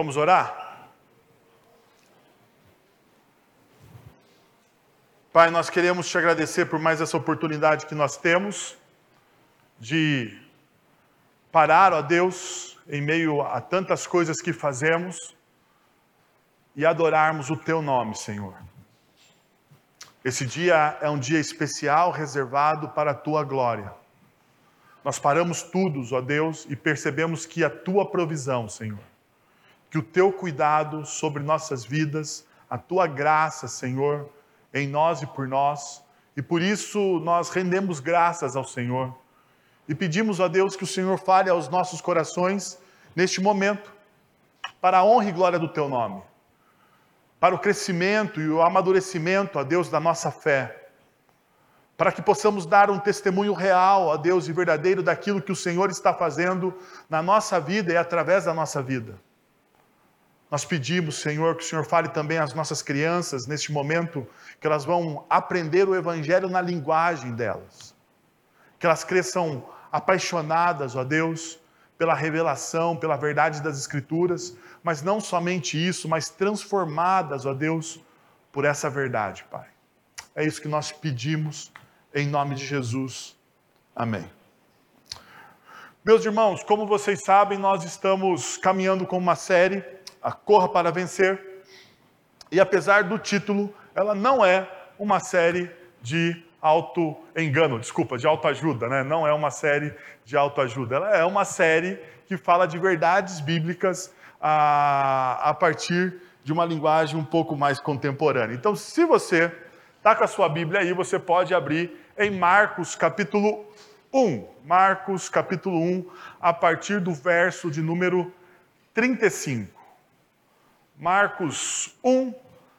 Vamos orar? Pai, nós queremos te agradecer por mais essa oportunidade que nós temos de parar, ó Deus, em meio a tantas coisas que fazemos e adorarmos o teu nome, Senhor. Esse dia é um dia especial reservado para a tua glória. Nós paramos tudo, ó Deus, e percebemos que a tua provisão, Senhor, que o teu cuidado sobre nossas vidas, a tua graça, Senhor, em nós e por nós, e por isso nós rendemos graças ao Senhor. E pedimos a Deus que o Senhor fale aos nossos corações neste momento, para a honra e glória do teu nome, para o crescimento e o amadurecimento, a Deus, da nossa fé. Para que possamos dar um testemunho real a Deus e verdadeiro daquilo que o Senhor está fazendo na nossa vida e através da nossa vida. Nós pedimos, Senhor, que o Senhor fale também às nossas crianças neste momento, que elas vão aprender o Evangelho na linguagem delas, que elas cresçam apaixonadas, ó Deus, pela revelação, pela verdade das Escrituras, mas não somente isso, mas transformadas, ó Deus, por essa verdade, Pai. É isso que nós pedimos em nome de Jesus. Amém. Meus irmãos, como vocês sabem, nós estamos caminhando com uma série, a Corra para Vencer, e apesar do título, ela não é uma série de auto-engano, desculpa, de autoajuda, né? Não é uma série de autoajuda, ela é uma série que fala de verdades bíblicas a, a partir de uma linguagem um pouco mais contemporânea. Então, se você está com a sua Bíblia aí, você pode abrir em Marcos capítulo 1. Marcos capítulo 1, a partir do verso de número 35. Marcos 1,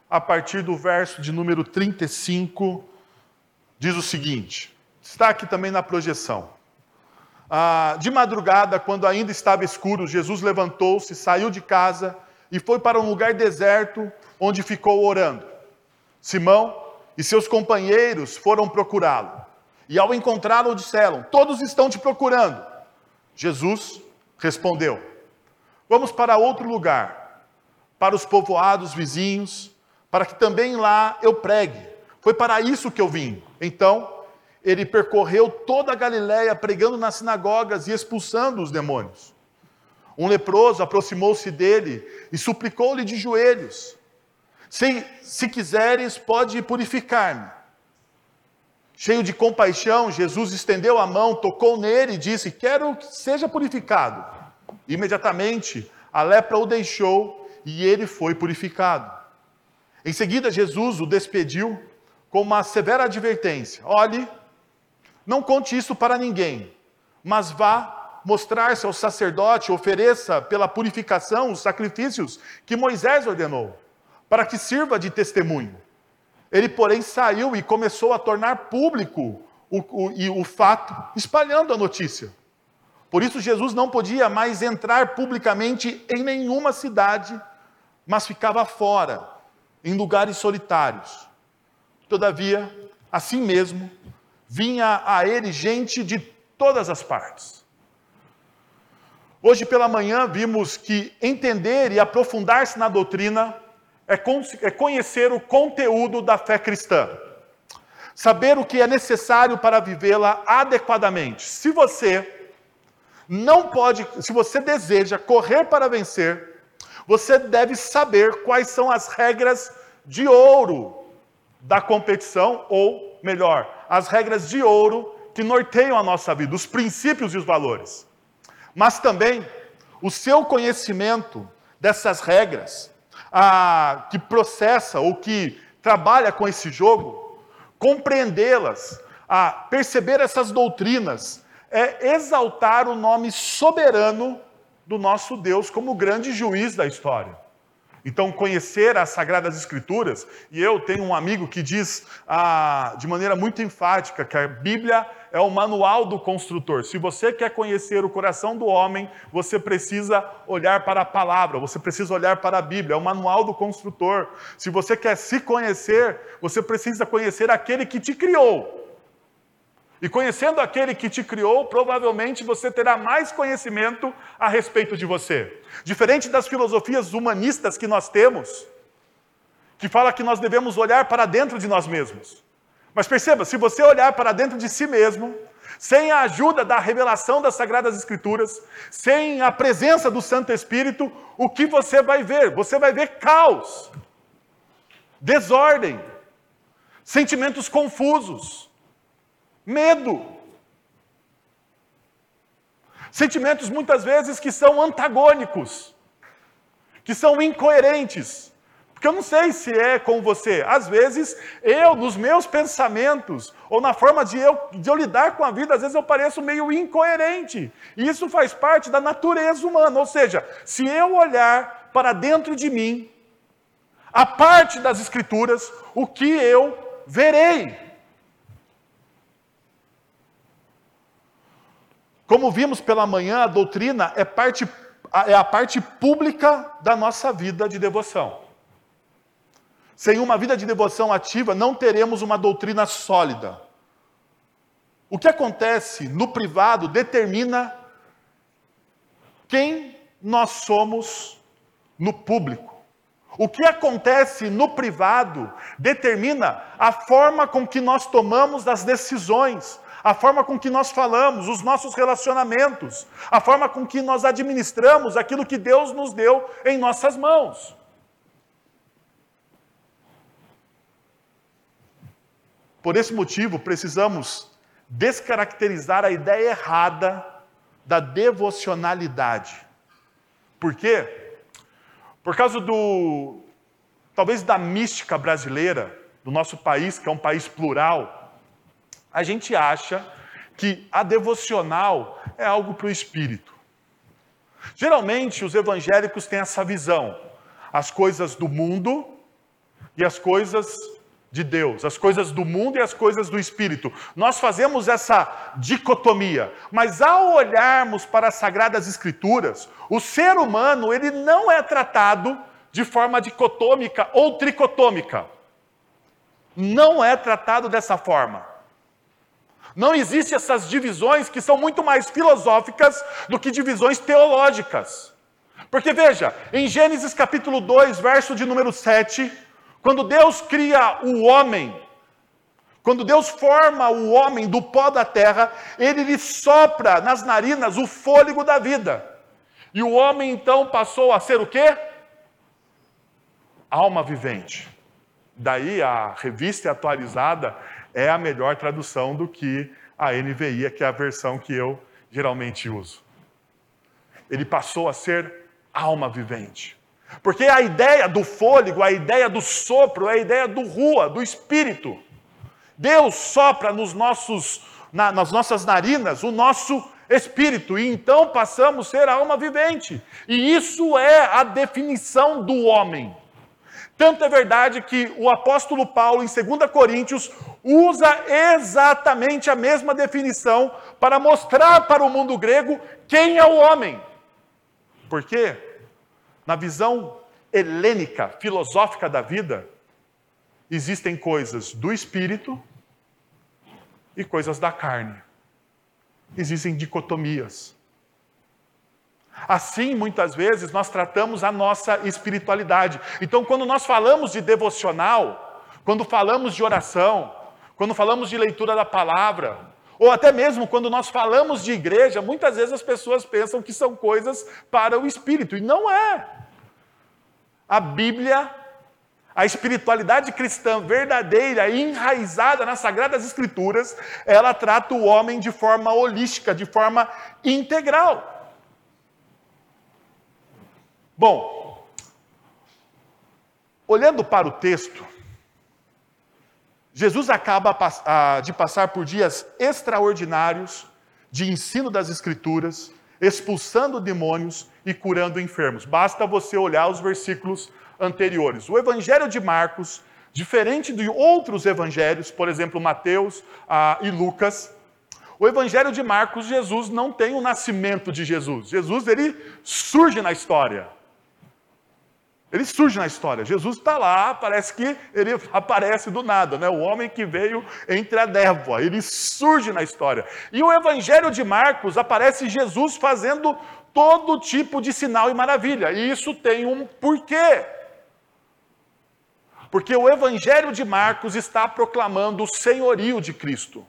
a partir do verso de número 35, diz o seguinte: está aqui também na projeção. Ah, de madrugada, quando ainda estava escuro, Jesus levantou-se, saiu de casa e foi para um lugar deserto, onde ficou orando. Simão e seus companheiros foram procurá-lo. E ao encontrá-lo, disseram: Todos estão te procurando. Jesus respondeu: Vamos para outro lugar, para os povoados vizinhos, para que também lá eu pregue. Foi para isso que eu vim. Então, ele percorreu toda a Galiléia, pregando nas sinagogas e expulsando os demônios. Um leproso aproximou-se dele e suplicou-lhe de joelhos: se, se quiseres, pode purificar-me. Cheio de compaixão, Jesus estendeu a mão, tocou nele e disse: Quero que seja purificado. Imediatamente, a lepra o deixou e ele foi purificado. Em seguida, Jesus o despediu com uma severa advertência: Olhe, não conte isso para ninguém, mas vá mostrar-se ao sacerdote, ofereça pela purificação os sacrifícios que Moisés ordenou para que sirva de testemunho. Ele, porém, saiu e começou a tornar público o, o, o fato, espalhando a notícia. Por isso, Jesus não podia mais entrar publicamente em nenhuma cidade, mas ficava fora, em lugares solitários. Todavia, assim mesmo, vinha a ele gente de todas as partes. Hoje pela manhã vimos que entender e aprofundar-se na doutrina é, é conhecer o conteúdo da fé cristã. Saber o que é necessário para vivê-la adequadamente. Se você não pode, se você deseja correr para vencer, você deve saber quais são as regras de ouro da competição, ou melhor, as regras de ouro que norteiam a nossa vida, os princípios e os valores. Mas também o seu conhecimento dessas regras a, que processa ou que trabalha com esse jogo, compreendê-las, a perceber essas doutrinas, é exaltar o nome soberano do nosso Deus como grande juiz da história. Então, conhecer as Sagradas Escrituras, e eu tenho um amigo que diz ah, de maneira muito enfática que a Bíblia é o manual do construtor. Se você quer conhecer o coração do homem, você precisa olhar para a palavra, você precisa olhar para a Bíblia, é o manual do construtor. Se você quer se conhecer, você precisa conhecer aquele que te criou. E conhecendo aquele que te criou, provavelmente você terá mais conhecimento a respeito de você. Diferente das filosofias humanistas que nós temos, que fala que nós devemos olhar para dentro de nós mesmos. Mas perceba, se você olhar para dentro de si mesmo, sem a ajuda da revelação das Sagradas Escrituras, sem a presença do Santo Espírito, o que você vai ver? Você vai ver caos, desordem, sentimentos confusos Medo. Sentimentos muitas vezes que são antagônicos, que são incoerentes. Porque eu não sei se é com você. Às vezes, eu, nos meus pensamentos, ou na forma de eu, de eu lidar com a vida, às vezes eu pareço meio incoerente. E isso faz parte da natureza humana. Ou seja, se eu olhar para dentro de mim, a parte das Escrituras, o que eu verei. Como vimos pela manhã, a doutrina é, parte, é a parte pública da nossa vida de devoção. Sem uma vida de devoção ativa, não teremos uma doutrina sólida. O que acontece no privado determina quem nós somos no público. O que acontece no privado determina a forma com que nós tomamos as decisões, a forma com que nós falamos, os nossos relacionamentos, a forma com que nós administramos aquilo que Deus nos deu em nossas mãos. Por esse motivo, precisamos descaracterizar a ideia errada da devocionalidade. Por quê? Por causa do, talvez da mística brasileira, do nosso país, que é um país plural, a gente acha que a devocional é algo para o espírito. Geralmente, os evangélicos têm essa visão: as coisas do mundo e as coisas de Deus, as coisas do mundo e as coisas do espírito. Nós fazemos essa dicotomia, mas ao olharmos para as sagradas escrituras, o ser humano, ele não é tratado de forma dicotômica ou tricotômica. Não é tratado dessa forma. Não existem essas divisões que são muito mais filosóficas do que divisões teológicas. Porque veja, em Gênesis capítulo 2, verso de número 7, quando Deus cria o homem, quando Deus forma o homem do pó da terra, ele lhe sopra nas narinas o fôlego da vida. E o homem então passou a ser o quê? Alma vivente. Daí a revista atualizada é a melhor tradução do que a NVI, que é a versão que eu geralmente uso. Ele passou a ser alma vivente. Porque a ideia do fôlego, a ideia do sopro, é a ideia do rua, do espírito. Deus sopra nos nossos, na, nas nossas narinas o nosso espírito, e então passamos a ser alma vivente. E isso é a definição do homem. Tanto é verdade que o apóstolo Paulo, em 2 Coríntios, usa exatamente a mesma definição para mostrar para o mundo grego quem é o homem. Por quê? Na visão helênica, filosófica da vida, existem coisas do espírito e coisas da carne. Existem dicotomias. Assim, muitas vezes, nós tratamos a nossa espiritualidade. Então, quando nós falamos de devocional, quando falamos de oração, quando falamos de leitura da palavra, ou até mesmo quando nós falamos de igreja, muitas vezes as pessoas pensam que são coisas para o espírito, e não é. A Bíblia, a espiritualidade cristã verdadeira enraizada nas Sagradas Escrituras, ela trata o homem de forma holística, de forma integral. Bom, olhando para o texto, Jesus acaba de passar por dias extraordinários de ensino das Escrituras, expulsando demônios e curando enfermos. Basta você olhar os versículos anteriores. O Evangelho de Marcos, diferente de outros evangelhos, por exemplo, Mateus ah, e Lucas, o Evangelho de Marcos, Jesus não tem o nascimento de Jesus. Jesus ele surge na história. Ele surge na história. Jesus está lá, parece que ele aparece do nada, né? O homem que veio entre a névoa. Ele surge na história. E o Evangelho de Marcos aparece Jesus fazendo todo tipo de sinal e maravilha. E isso tem um porquê. Porque o Evangelho de Marcos está proclamando o senhorio de Cristo,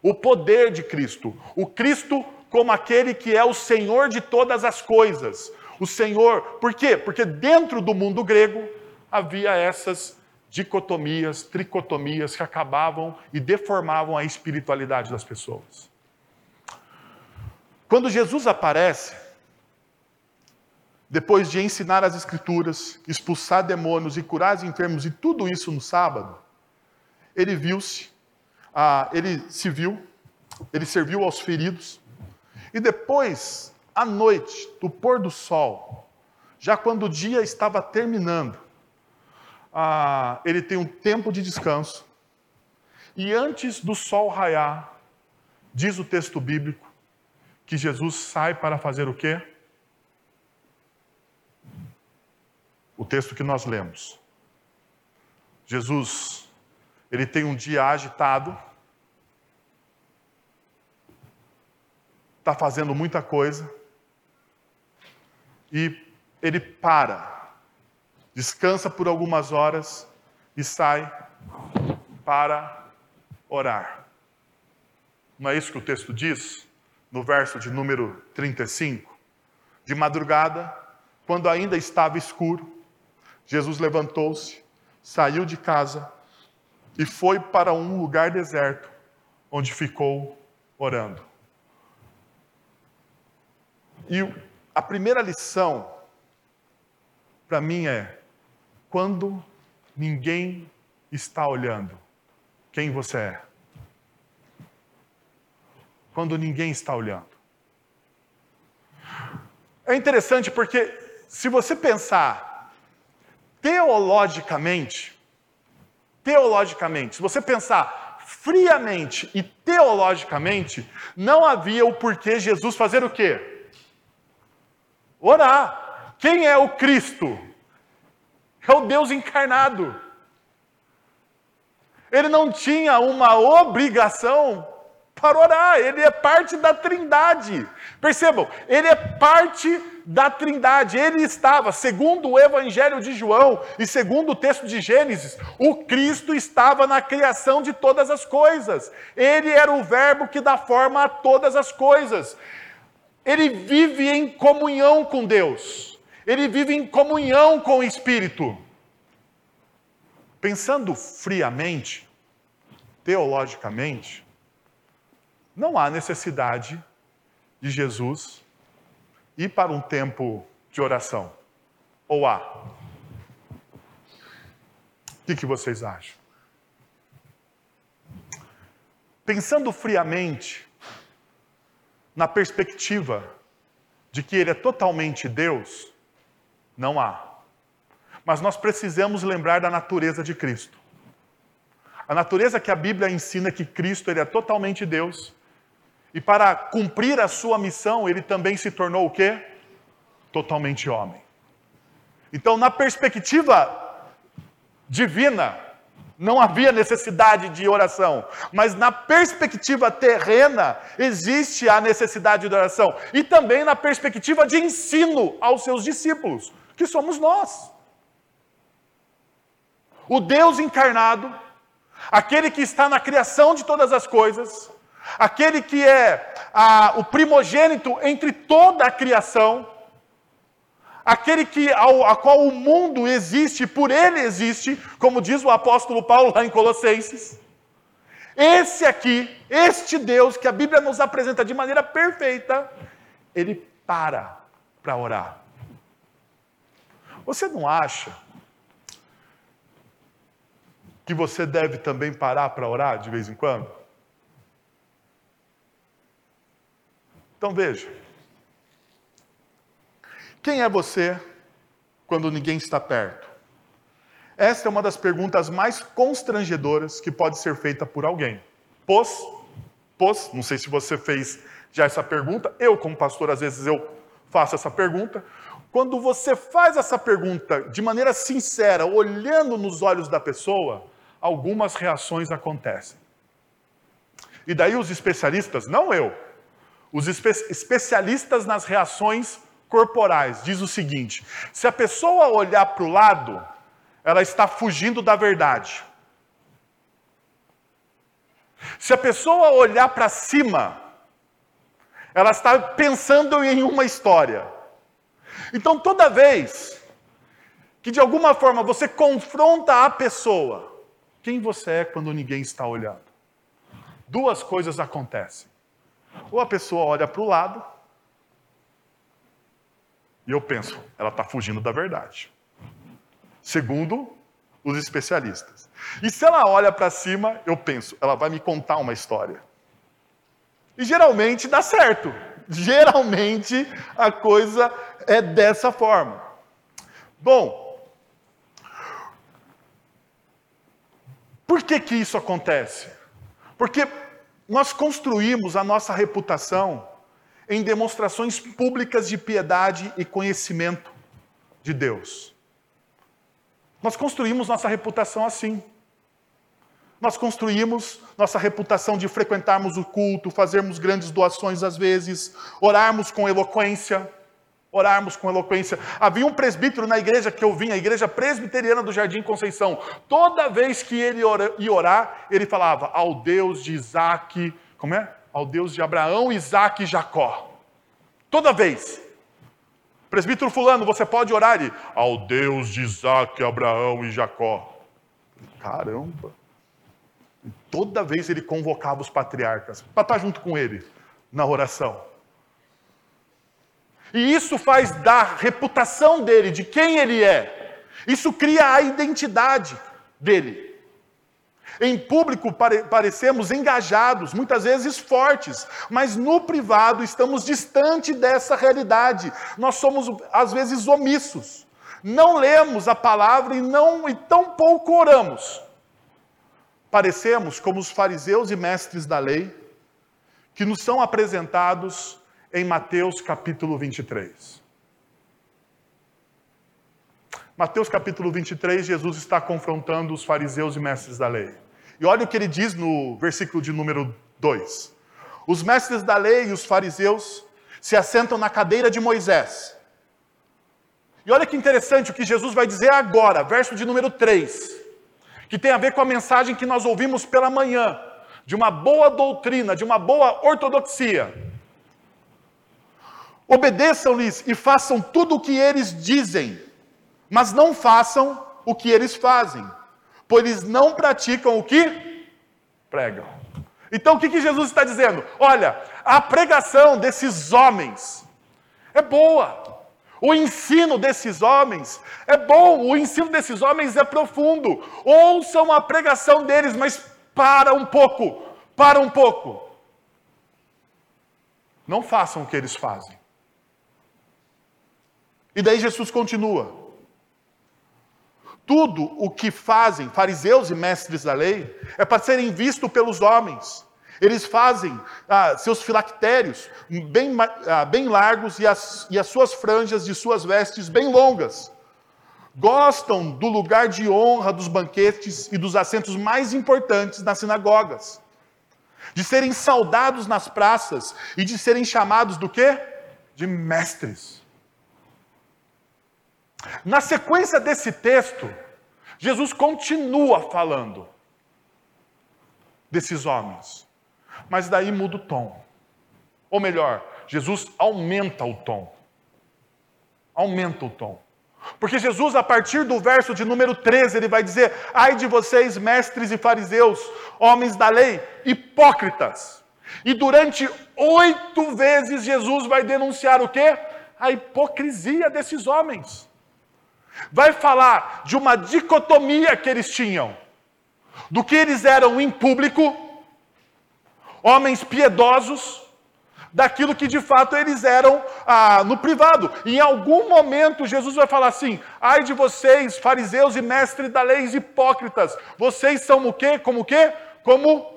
o poder de Cristo, o Cristo como aquele que é o Senhor de todas as coisas, o Senhor. Por quê? Porque dentro do mundo grego havia essas dicotomias, tricotomias que acabavam e deformavam a espiritualidade das pessoas. Quando Jesus aparece, depois de ensinar as Escrituras, expulsar demônios e curar os enfermos e tudo isso no sábado, ele viu-se, ah, ele se viu, ele serviu aos feridos, e depois à noite, do pôr do sol, já quando o dia estava terminando, ah, ele tem um tempo de descanso. E antes do sol raiar, diz o texto bíblico, que Jesus sai para fazer o quê? O texto que nós lemos. Jesus, ele tem um dia agitado, está fazendo muita coisa, e ele para, descansa por algumas horas e sai para orar. Não é isso que o texto diz? No verso de número 35. De madrugada, quando ainda estava escuro, Jesus levantou-se, saiu de casa e foi para um lugar deserto, onde ficou orando. E a primeira lição para mim é: quando ninguém está olhando, quem você é? Quando ninguém está olhando. É interessante porque, se você pensar teologicamente, teologicamente, se você pensar friamente e teologicamente, não havia o porquê Jesus fazer o quê? Orar. Quem é o Cristo? É o Deus encarnado. Ele não tinha uma obrigação para orar, ele é parte da Trindade. Percebam, ele é parte da Trindade. Ele estava, segundo o Evangelho de João e segundo o texto de Gênesis, o Cristo estava na criação de todas as coisas. Ele era o Verbo que dá forma a todas as coisas. Ele vive em comunhão com Deus. Ele vive em comunhão com o Espírito. Pensando friamente, teologicamente, não há necessidade de Jesus ir para um tempo de oração. Ou há? O que, que vocês acham? Pensando friamente, na perspectiva de que Ele é totalmente Deus, não há. Mas nós precisamos lembrar da natureza de Cristo. A natureza que a Bíblia ensina que Cristo ele é totalmente Deus. E para cumprir a sua missão, ele também se tornou o quê? Totalmente homem. Então, na perspectiva divina, não havia necessidade de oração, mas na perspectiva terrena existe a necessidade de oração e também na perspectiva de ensino aos seus discípulos, que somos nós. O Deus encarnado, aquele que está na criação de todas as coisas, aquele que é a, o primogênito entre toda a criação, aquele que ao, a qual o mundo existe, por ele existe, como diz o apóstolo Paulo lá em Colossenses. Esse aqui, este Deus que a Bíblia nos apresenta de maneira perfeita, ele para para orar. Você não acha que você deve também parar para orar de vez em quando? Então veja. Quem é você quando ninguém está perto? Esta é uma das perguntas mais constrangedoras que pode ser feita por alguém. Pois, pois, não sei se você fez já essa pergunta, eu como pastor às vezes eu faço essa pergunta. quando você faz essa pergunta de maneira sincera, olhando nos olhos da pessoa, algumas reações acontecem. E daí os especialistas, não eu, os espe especialistas nas reações corporais, diz o seguinte: se a pessoa olhar para o lado, ela está fugindo da verdade. Se a pessoa olhar para cima, ela está pensando em uma história. Então, toda vez que de alguma forma você confronta a pessoa, quem você é quando ninguém está olhando? Duas coisas acontecem. Ou a pessoa olha para o lado, e eu penso, ela está fugindo da verdade. Segundo os especialistas. E se ela olha para cima, eu penso, ela vai me contar uma história. E geralmente dá certo. Geralmente a coisa é dessa forma. Bom, por que que isso acontece? Porque nós construímos a nossa reputação em demonstrações públicas de piedade e conhecimento de Deus. Nós construímos nossa reputação assim. Nós construímos nossa reputação de frequentarmos o culto, fazermos grandes doações às vezes, orarmos com eloquência, orarmos com eloquência. Havia um presbítero na igreja que eu vim, a igreja presbiteriana do Jardim Conceição. Toda vez que ele ia orar, ele falava ao Deus de Isaac, como é? Ao Deus de Abraão, Isaac e Jacó. Toda vez. Presbítero fulano, você pode orar e ao Deus de Isaac, Abraão e Jacó. Caramba. Toda vez ele convocava os patriarcas para estar junto com ele na oração. E isso faz da reputação dele, de quem ele é. Isso cria a identidade dele. Em público pare parecemos engajados, muitas vezes fortes, mas no privado estamos distante dessa realidade. Nós somos às vezes omissos. Não lemos a palavra e não e tão pouco oramos parecemos como os fariseus e mestres da lei que nos são apresentados em Mateus capítulo 23. Mateus capítulo 23, Jesus está confrontando os fariseus e mestres da lei. E olha o que ele diz no versículo de número 2. Os mestres da lei e os fariseus se assentam na cadeira de Moisés. E olha que interessante o que Jesus vai dizer agora, verso de número 3 que tem a ver com a mensagem que nós ouvimos pela manhã, de uma boa doutrina, de uma boa ortodoxia. Obedeçam-lhes e façam tudo o que eles dizem, mas não façam o que eles fazem, pois não praticam o que pregam. Então o que, que Jesus está dizendo? Olha, a pregação desses homens é boa, o ensino desses homens é bom, o ensino desses homens é profundo. Ouçam a pregação deles, mas para um pouco, para um pouco. Não façam o que eles fazem. E daí Jesus continua. Tudo o que fazem fariseus e mestres da lei é para serem vistos pelos homens. Eles fazem ah, seus filactérios bem, ah, bem largos e as, e as suas franjas de suas vestes bem longas. Gostam do lugar de honra dos banquetes e dos assentos mais importantes nas sinagogas. De serem saudados nas praças e de serem chamados do quê? De mestres. Na sequência desse texto, Jesus continua falando desses homens. Mas daí muda o tom. Ou melhor, Jesus aumenta o tom. Aumenta o tom. Porque Jesus, a partir do verso de número 13, ele vai dizer: Ai de vocês, mestres e fariseus, homens da lei, hipócritas. E durante oito vezes Jesus vai denunciar o quê? A hipocrisia desses homens. Vai falar de uma dicotomia que eles tinham: do que eles eram em público homens piedosos, daquilo que de fato eles eram ah, no privado. Em algum momento Jesus vai falar assim: ai de vocês, fariseus e mestres da lei hipócritas, vocês são o quê? Como o quê? Como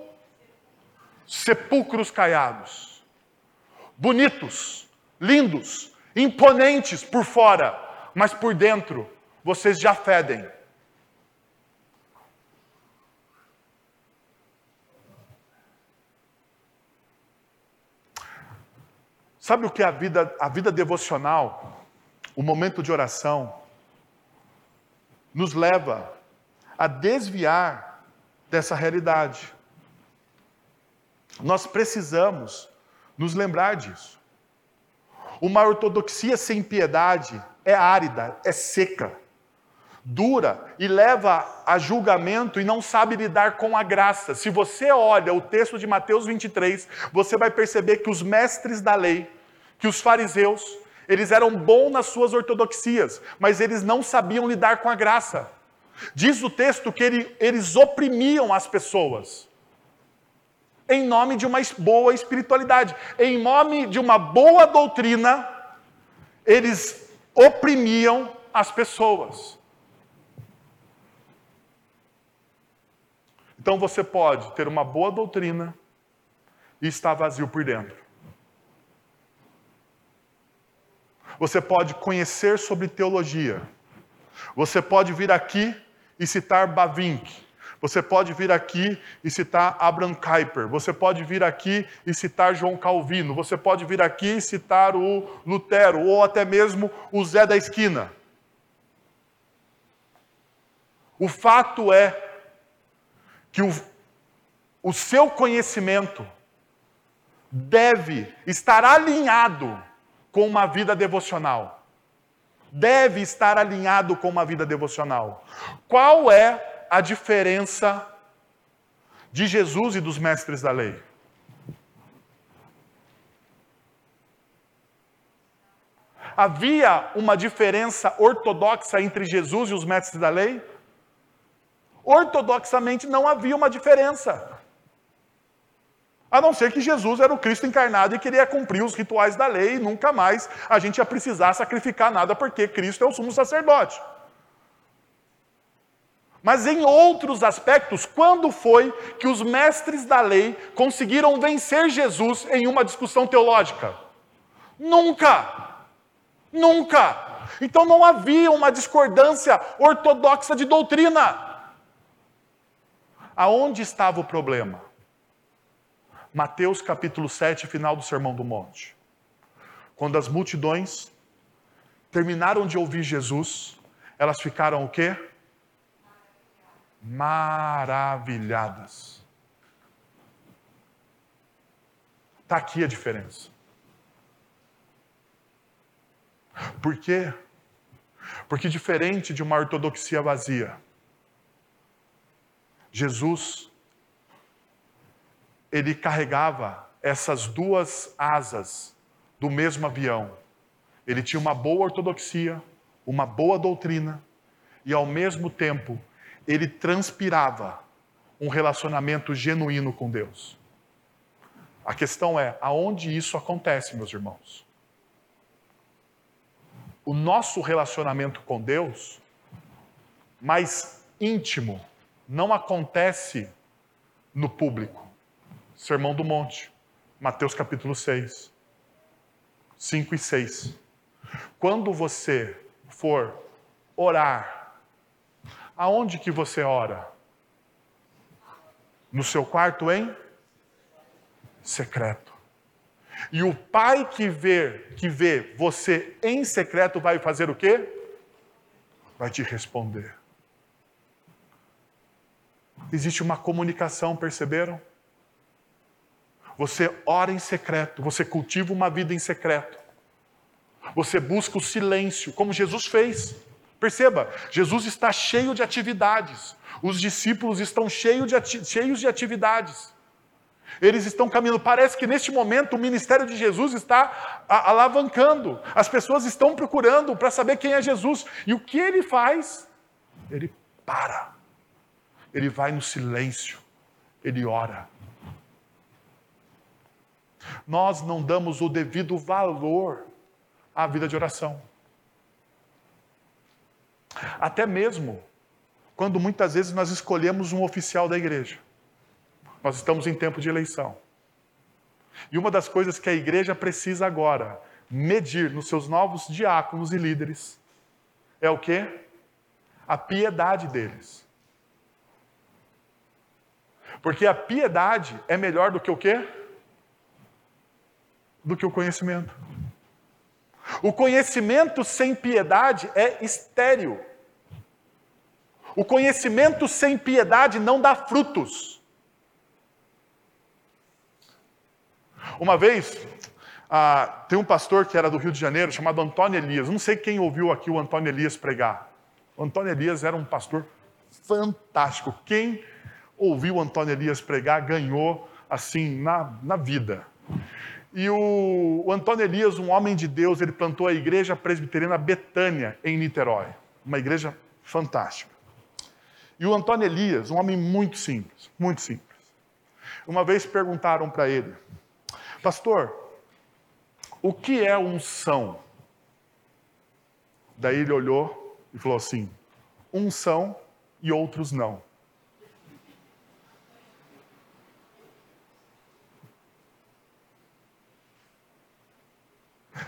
sepulcros caiados, bonitos, lindos, imponentes por fora, mas por dentro vocês já fedem. Sabe o que é a vida, a vida devocional, o momento de oração, nos leva a desviar dessa realidade. Nós precisamos nos lembrar disso. Uma ortodoxia sem piedade é árida, é seca, dura e leva a julgamento e não sabe lidar com a graça. Se você olha o texto de Mateus 23, você vai perceber que os mestres da lei que os fariseus, eles eram bons nas suas ortodoxias, mas eles não sabiam lidar com a graça. Diz o texto que ele, eles oprimiam as pessoas em nome de uma boa espiritualidade, em nome de uma boa doutrina, eles oprimiam as pessoas. Então você pode ter uma boa doutrina e estar vazio por dentro. Você pode conhecer sobre teologia. Você pode vir aqui e citar Bavinck. Você pode vir aqui e citar Abraham Kuyper. Você pode vir aqui e citar João Calvino. Você pode vir aqui e citar o Lutero ou até mesmo o Zé da Esquina. O fato é que o, o seu conhecimento deve estar alinhado com uma vida devocional. Deve estar alinhado com uma vida devocional. Qual é a diferença de Jesus e dos mestres da lei? Havia uma diferença ortodoxa entre Jesus e os mestres da lei? Ortodoxamente não havia uma diferença. A não ser que Jesus era o Cristo encarnado e queria cumprir os rituais da lei e nunca mais a gente ia precisar sacrificar nada porque Cristo é o sumo sacerdote. Mas em outros aspectos, quando foi que os mestres da lei conseguiram vencer Jesus em uma discussão teológica? Nunca! Nunca! Então não havia uma discordância ortodoxa de doutrina. Aonde estava o problema? Mateus capítulo 7, final do Sermão do Monte. Quando as multidões terminaram de ouvir Jesus, elas ficaram o quê? Maravilhadas. Está aqui a diferença. Por quê? Porque diferente de uma ortodoxia vazia, Jesus ele carregava essas duas asas do mesmo avião. Ele tinha uma boa ortodoxia, uma boa doutrina, e ao mesmo tempo ele transpirava um relacionamento genuíno com Deus. A questão é, aonde isso acontece, meus irmãos? O nosso relacionamento com Deus, mais íntimo, não acontece no público. Sermão do Monte, Mateus capítulo 6, 5 e 6. Quando você for orar, aonde que você ora? No seu quarto em secreto. E o pai que vê, que vê você em secreto vai fazer o quê? Vai te responder. Existe uma comunicação, perceberam? Você ora em secreto, você cultiva uma vida em secreto. Você busca o silêncio, como Jesus fez. Perceba, Jesus está cheio de atividades. Os discípulos estão cheios de, cheios de atividades. Eles estão caminhando. Parece que neste momento o ministério de Jesus está alavancando. As pessoas estão procurando para saber quem é Jesus. E o que ele faz? Ele para. Ele vai no silêncio. Ele ora nós não damos o devido valor à vida de oração. Até mesmo quando muitas vezes nós escolhemos um oficial da igreja. Nós estamos em tempo de eleição. E uma das coisas que a igreja precisa agora medir nos seus novos diáconos e líderes é o quê? A piedade deles. Porque a piedade é melhor do que o quê? Do que o conhecimento. O conhecimento sem piedade é estéril. O conhecimento sem piedade não dá frutos. Uma vez, ah, tem um pastor que era do Rio de Janeiro, chamado Antônio Elias. Não sei quem ouviu aqui o Antônio Elias pregar. O Antônio Elias era um pastor fantástico. Quem ouviu o Antônio Elias pregar ganhou, assim, na, na vida. E o, o Antônio Elias, um homem de Deus, ele plantou a igreja presbiteriana Betânia, em Niterói. Uma igreja fantástica. E o Antônio Elias, um homem muito simples, muito simples. Uma vez perguntaram para ele, pastor, o que é unção? Daí ele olhou e falou assim: uns são e outros não.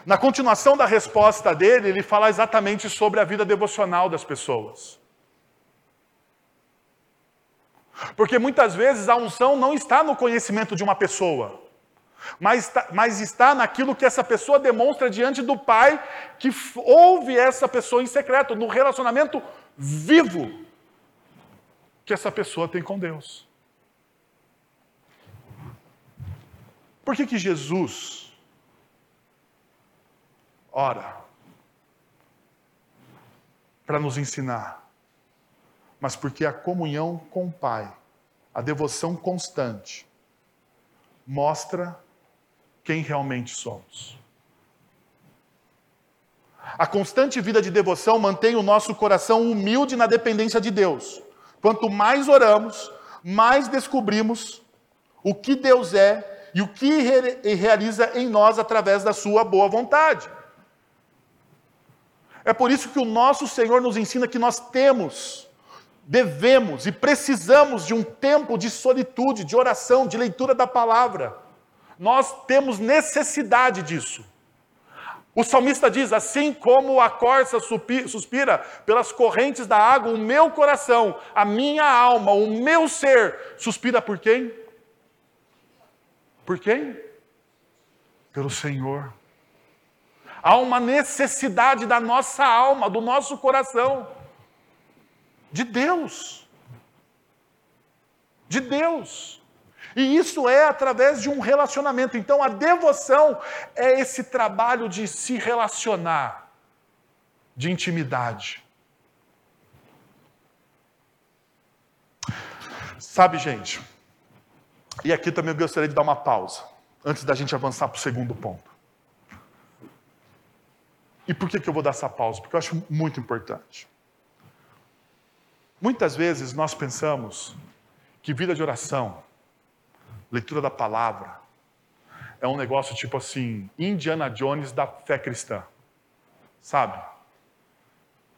Na continuação da resposta dele, ele fala exatamente sobre a vida devocional das pessoas. Porque muitas vezes a unção não está no conhecimento de uma pessoa mas está, mas está naquilo que essa pessoa demonstra diante do Pai, que ouve essa pessoa em secreto, no relacionamento vivo que essa pessoa tem com Deus. Por que, que Jesus ora para nos ensinar? Mas porque a comunhão com o Pai, a devoção constante, mostra quem realmente somos. A constante vida de devoção mantém o nosso coração humilde na dependência de Deus. Quanto mais oramos, mais descobrimos o que Deus é e o que realiza em nós através da sua boa vontade. É por isso que o nosso Senhor nos ensina que nós temos, devemos e precisamos de um tempo de solitude, de oração, de leitura da palavra nós temos necessidade disso. O salmista diz: Assim como a corça suspira pelas correntes da água, o meu coração, a minha alma, o meu ser suspira por quem? Por quem? Pelo Senhor. Há uma necessidade da nossa alma, do nosso coração, de Deus. De Deus. E isso é através de um relacionamento. Então, a devoção é esse trabalho de se relacionar, de intimidade. Sabe, gente, e aqui também eu gostaria de dar uma pausa, antes da gente avançar para o segundo ponto. E por que, que eu vou dar essa pausa? Porque eu acho muito importante. Muitas vezes nós pensamos que vida de oração, leitura da palavra, é um negócio tipo assim, Indiana Jones da fé cristã. Sabe?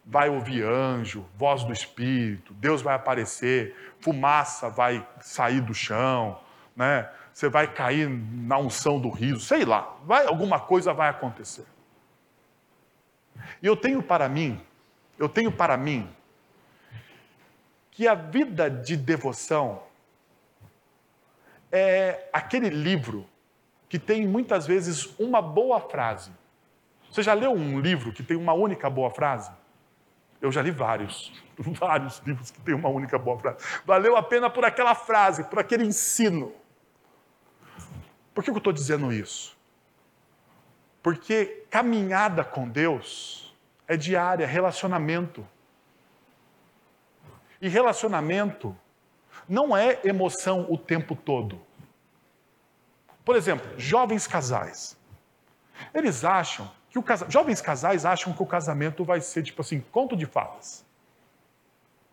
Vai ouvir anjo, voz do Espírito, Deus vai aparecer, fumaça vai sair do chão, né? Você vai cair na unção do riso, sei lá, vai, alguma coisa vai acontecer. E eu tenho para mim, eu tenho para mim que a vida de devoção é aquele livro que tem muitas vezes uma boa frase. Você já leu um livro que tem uma única boa frase? Eu já li vários, vários livros que tem uma única boa frase. Valeu a pena por aquela frase, por aquele ensino. Por que eu estou dizendo isso? Porque caminhada com Deus é diária, relacionamento. E relacionamento não é emoção o tempo todo. Por exemplo, jovens casais. Eles acham que o casamento. Jovens casais acham que o casamento vai ser tipo assim, conto de fadas.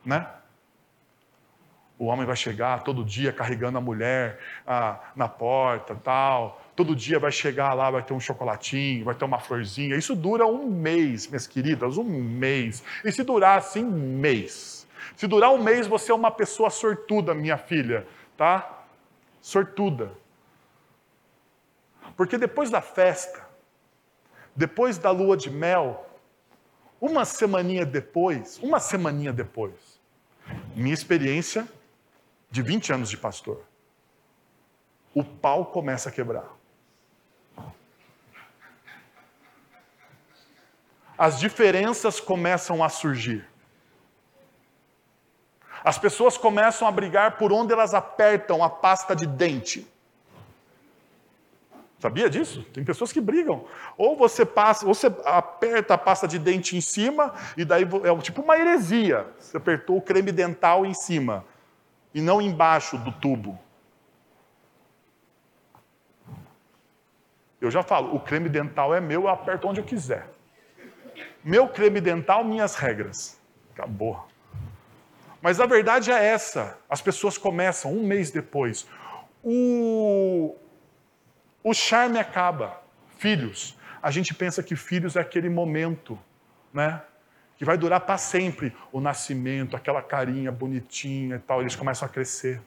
Né? O homem vai chegar todo dia carregando a mulher ah, na porta, tal. Todo dia vai chegar lá, vai ter um chocolatinho, vai ter uma florzinha. Isso dura um mês, minhas queridas, um mês. E se durar assim, um mês. Se durar um mês, você é uma pessoa sortuda, minha filha, tá? Sortuda. Porque depois da festa, depois da lua de mel, uma semaninha depois, uma semaninha depois, minha experiência de 20 anos de pastor, o pau começa a quebrar. As diferenças começam a surgir. As pessoas começam a brigar por onde elas apertam a pasta de dente. Sabia disso? Tem pessoas que brigam. Ou você passa, ou você aperta a pasta de dente em cima, e daí é tipo uma heresia. Você apertou o creme dental em cima e não embaixo do tubo. Eu já falo, o creme dental é meu, eu aperto onde eu quiser. Meu creme dental, minhas regras. Acabou. Mas a verdade é essa. As pessoas começam um mês depois. O, o charme acaba. Filhos. A gente pensa que filhos é aquele momento, né? Que vai durar para sempre. O nascimento, aquela carinha bonitinha e tal. Eles começam a crescer.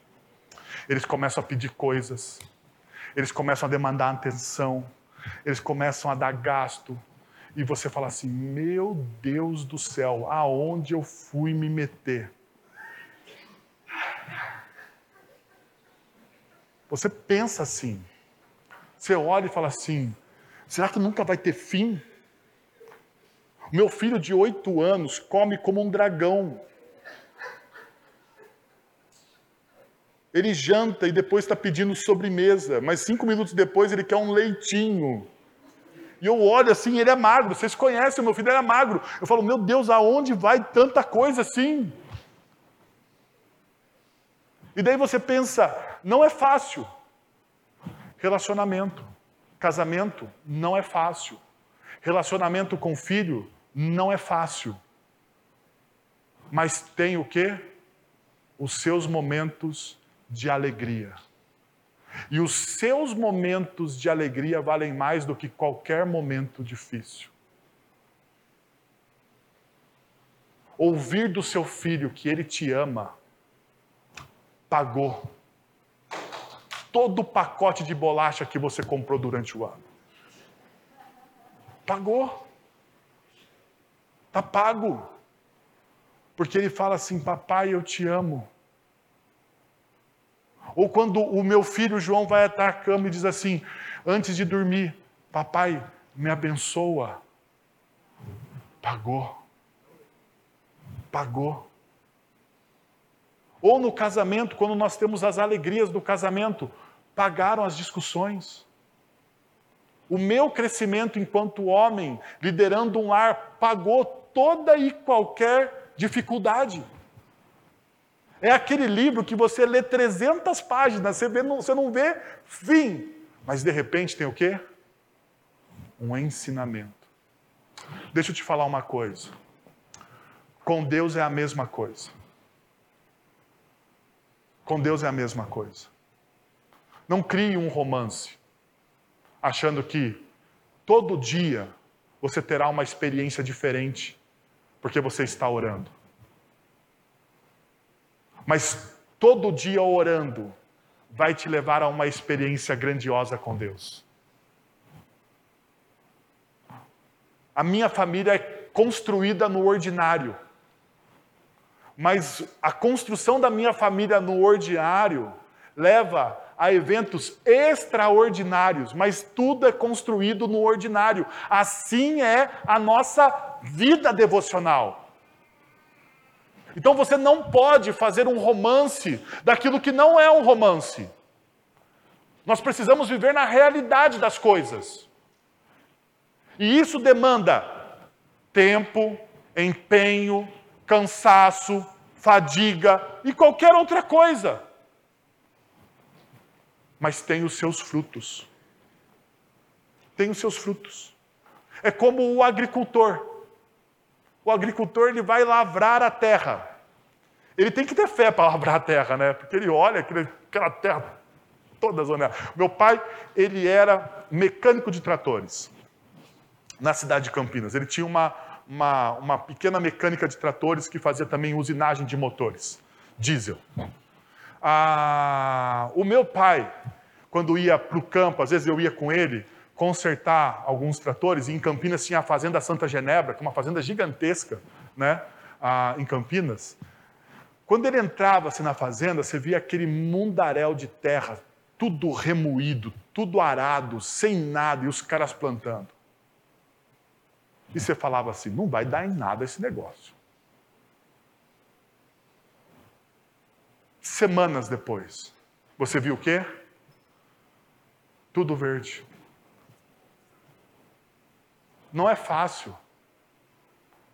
Eles começam a pedir coisas. Eles começam a demandar atenção. Eles começam a dar gasto. E você fala assim: Meu Deus do céu, aonde eu fui me meter? Você pensa assim. Você olha e fala assim: será que nunca vai ter fim? Meu filho de oito anos come como um dragão. Ele janta e depois está pedindo sobremesa, mas cinco minutos depois ele quer um leitinho. E eu olho assim, ele é magro. Vocês conhecem, meu filho era magro. Eu falo, meu Deus, aonde vai tanta coisa assim? E daí você pensa, não é fácil. Relacionamento, casamento não é fácil. Relacionamento com filho não é fácil. Mas tem o quê? Os seus momentos de alegria. E os seus momentos de alegria valem mais do que qualquer momento difícil. Ouvir do seu filho que ele te ama pagou todo o pacote de bolacha que você comprou durante o ano. Pagou. Está pago. Porque ele fala assim: Papai, eu te amo. Ou quando o meu filho João vai até a cama e diz assim, antes de dormir: Papai, me abençoa. Pagou. Pagou. Ou no casamento, quando nós temos as alegrias do casamento, pagaram as discussões. O meu crescimento enquanto homem, liderando um lar, pagou toda e qualquer dificuldade. É aquele livro que você lê 300 páginas, você, vê, você não vê fim, mas de repente tem o quê? Um ensinamento. Deixa eu te falar uma coisa. Com Deus é a mesma coisa. Com Deus é a mesma coisa. Não crie um romance achando que todo dia você terá uma experiência diferente porque você está orando. Mas todo dia orando vai te levar a uma experiência grandiosa com Deus. A minha família é construída no ordinário. Mas a construção da minha família no ordinário leva a eventos extraordinários, mas tudo é construído no ordinário. Assim é a nossa vida devocional. Então você não pode fazer um romance daquilo que não é um romance. Nós precisamos viver na realidade das coisas. E isso demanda tempo, empenho, cansaço, fadiga e qualquer outra coisa. Mas tem os seus frutos. Tem os seus frutos. É como o agricultor. O agricultor ele vai lavrar a terra. Ele tem que ter fé para lavrar a terra, né? Porque ele olha aquela terra toda zonada. Meu pai, ele era mecânico de tratores na cidade de Campinas. Ele tinha uma, uma, uma pequena mecânica de tratores que fazia também usinagem de motores, diesel. Ah, o meu pai, quando ia para o campo, às vezes eu ia com ele, consertar alguns tratores, e em Campinas tinha a Fazenda Santa Genebra, que é uma fazenda gigantesca, né? Ah, em Campinas. Quando ele entrava assim, na fazenda, você via aquele mundaréu de terra, tudo remoído, tudo arado, sem nada, e os caras plantando. E você falava assim: não vai dar em nada esse negócio. Semanas depois, você viu o quê? Tudo verde. Não é fácil,